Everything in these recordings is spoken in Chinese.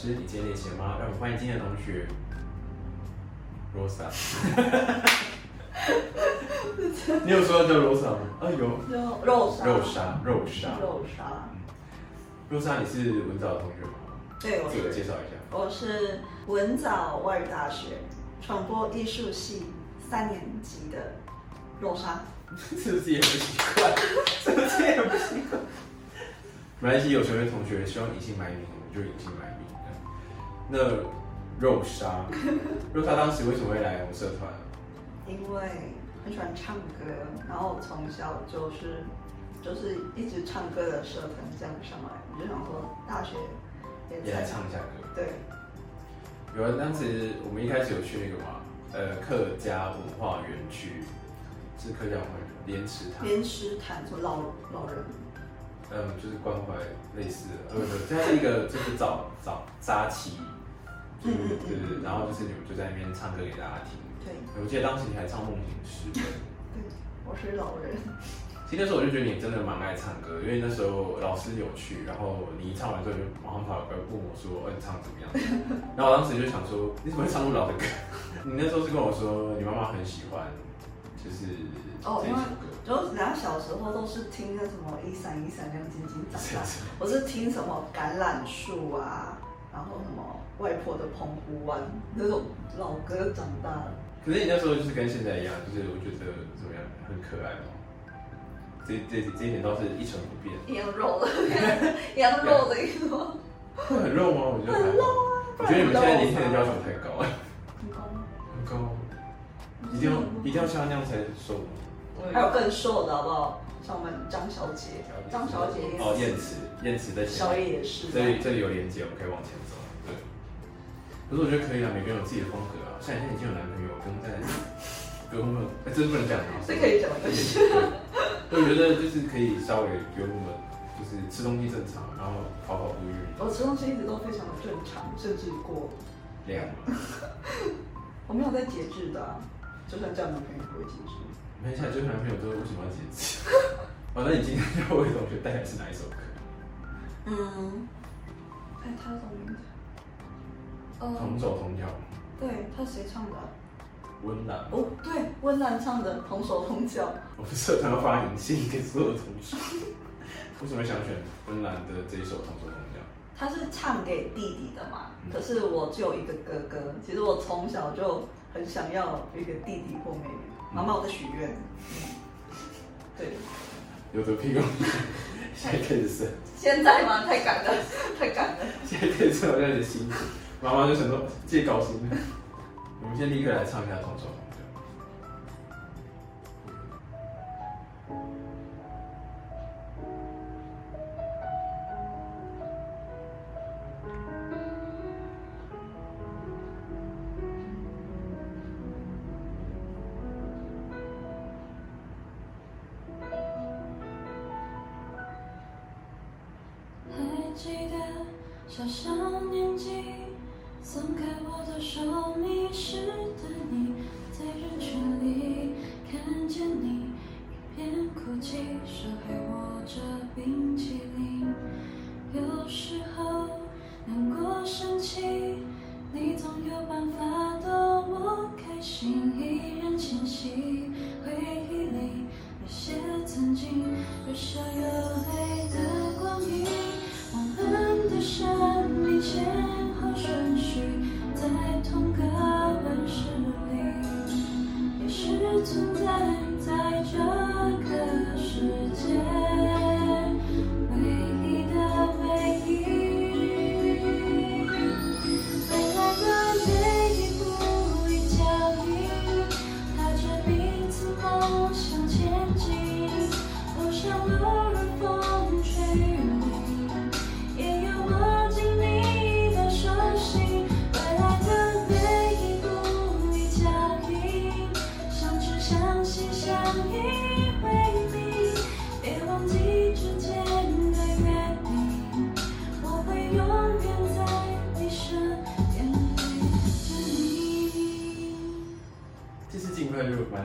师，你今天练习了吗？让我们欢迎今天的同学 Rosa。你有说叫 Rosa 吗？啊有。肉肉沙。肉沙，肉沙。肉沙。肉沙，你是文藻的同学吗？对，我自我介绍一下。我是文藻外语大学传播艺术系三年级的肉沙。是不是也不习惯？是不是也不习惯？没关系，有学位同学希望隐姓埋名，我们就隐姓埋名。那肉沙，肉沙当时为什么会来我们社团？因为很喜欢唱歌，然后从小就是就是一直唱歌的社团这样上来，我就想说大学也来唱一下歌。对，有啊，当时我们一开始有去那个嘛，呃，客家文化园区，是客家文化园莲池潭。莲池潭，就老老人。嗯，就是关怀类似的，呃，这是一个就是早早扎旗，对对对，然后就是你们就在那边唱歌给大家听。对，我记得当时你还唱《梦醒时分》。对，我是老人。其实那时候我就觉得你真的蛮爱唱歌，因为那时候老师有去，然后你一唱完之后就马上跑来问我说：“你唱怎么样？”然后我当时就想说：“你怎么会唱那么老的歌？”你那时候是跟我说你妈妈很喜欢，就是哦，因为就人家小时候都是听那什么一闪一闪亮晶晶长大，我是听什么橄榄树啊，然后什么外婆的澎湖湾那种老歌长大的。可是你那时候就是跟现在一样，就是我觉得怎么样，很可爱嘛。这这这一点倒是一成不变，一样肉的，一样肉的一种。会很肉吗？我觉得很肉啊。我觉得你们现在年轻人要求太高了。很高吗？很高。一定要一定要像那样才瘦吗？还有更瘦的好不好？像我们张小姐，张小姐哦，燕池，燕池在小野也是。这里这里有连接，我们可以往前走。对。可是我觉得可以啊，每个人有自己的风格啊。像你现在已经有男朋友，不用再不用那么，哎，真不能讲啊。这可以讲的。我觉得就是可以稍微不用那么，就是吃东西正常，然后跑跑步运动。我吃东西一直都非常的正常，甚至过量。我没有在节制的，就算交男朋友不会节制。没想追男朋友都为什么要节制？哦，那你今天要为同学带来是哪一首歌？嗯，哎，他什么名字？同手同脚。对他谁唱的？温岚哦，对，温岚唱的《同手同脚》。我们社团要发影信给所有同学。为什么想选温岚的这一首《同手同脚》？他是唱给弟弟的嘛？可是我只有一个哥哥。其实我从小就很想要一个弟弟或妹妹。妈妈，我在许愿。对。有的屁用。现在开始生。现在吗？太赶了，太赶了。现在开始好像有点辛苦。妈妈就想说，借高薪。我们先立刻来唱一下《同手记得小小年纪。松开我的手，迷失的你，在人群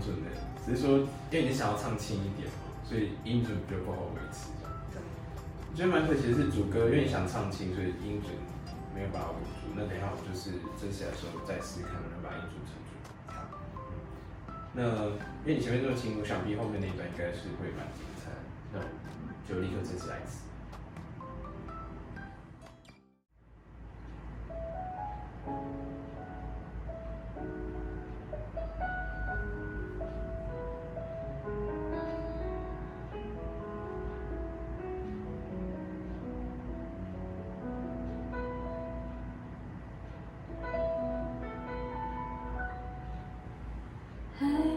准的，只是说因为你想要唱轻一点嘛，所以音准就不好维持。我觉得蛮可惜的是主歌，因为你想唱轻，所以音准没有把握住。那等一下我就是正式来的时候再试试看能不能把音准撑住。好，那因为你前面这么轻，我想必后面那一段应该是会蛮精彩。那我就立刻正式来一次。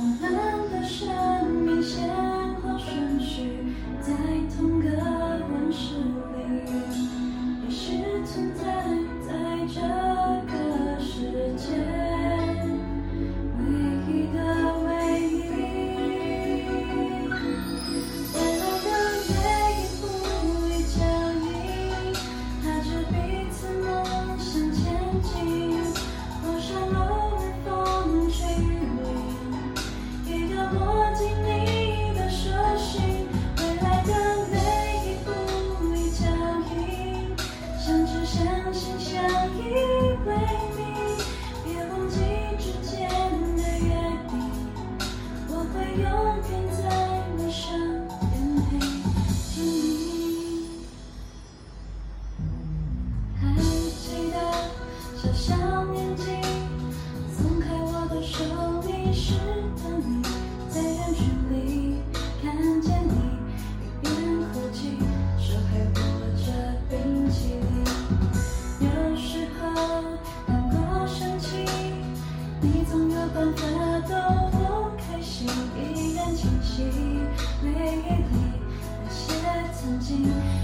我们的生命线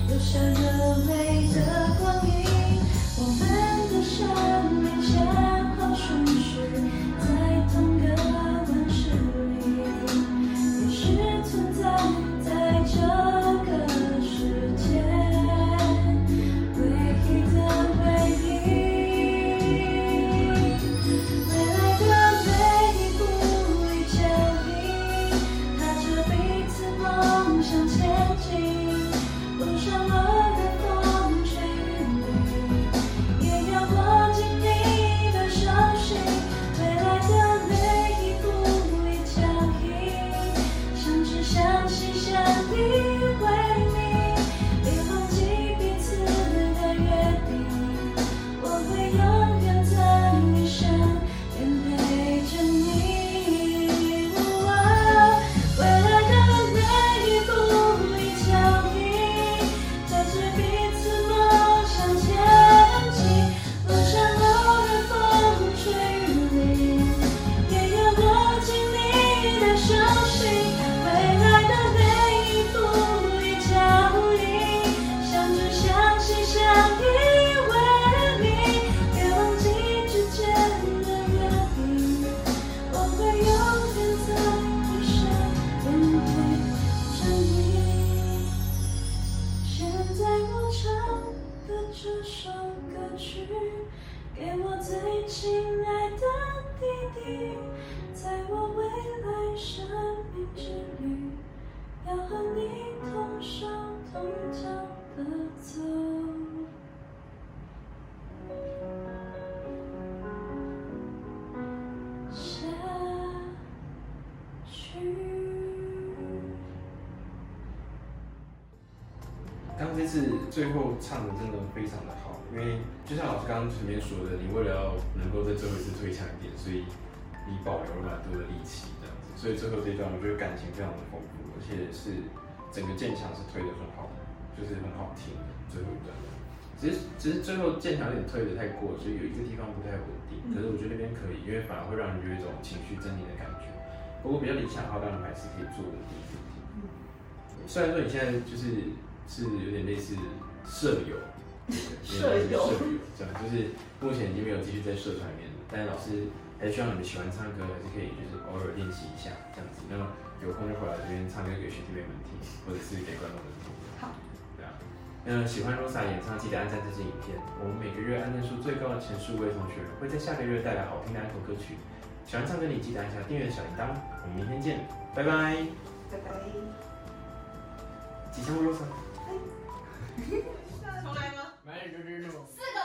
留下热泪的光影。最后唱的真的非常的好，因为就像老师刚刚前面说的，你为了要能够在最后一次推强一点，所以你保留了蛮多的力气这样子，所以最后这段我觉得感情非常的丰富，而且是整个渐强是推的很好，就是很好听最后一段。其实只是最后渐强有点推的太过，所以有一个地方不太稳定，可是我觉得那边可以，因为反而会让人有一种情绪增添的感觉。不过比较理想的话，当然还是可以做稳定。虽然说你现在就是是有点类似舍友，舍友舍友这样，就是目前已经没有继续在社团里面了，但是老师还是希望你们喜欢唱歌，还是可以就是偶尔练习一下这样子，那么有空就回来这边唱歌给学弟妹们听，或者是给观众们听。好，对啊。那喜欢 Rosa 演唱，记得按赞这支影片。我们每个月按赞数最高的前十五位同学会在下个月带来好听的安可歌曲。喜欢唱歌你记得按下订阅小铃铛。我们明天见，拜拜。拜拜。吉祥物 Rosa。重来吗？来，就就就。四个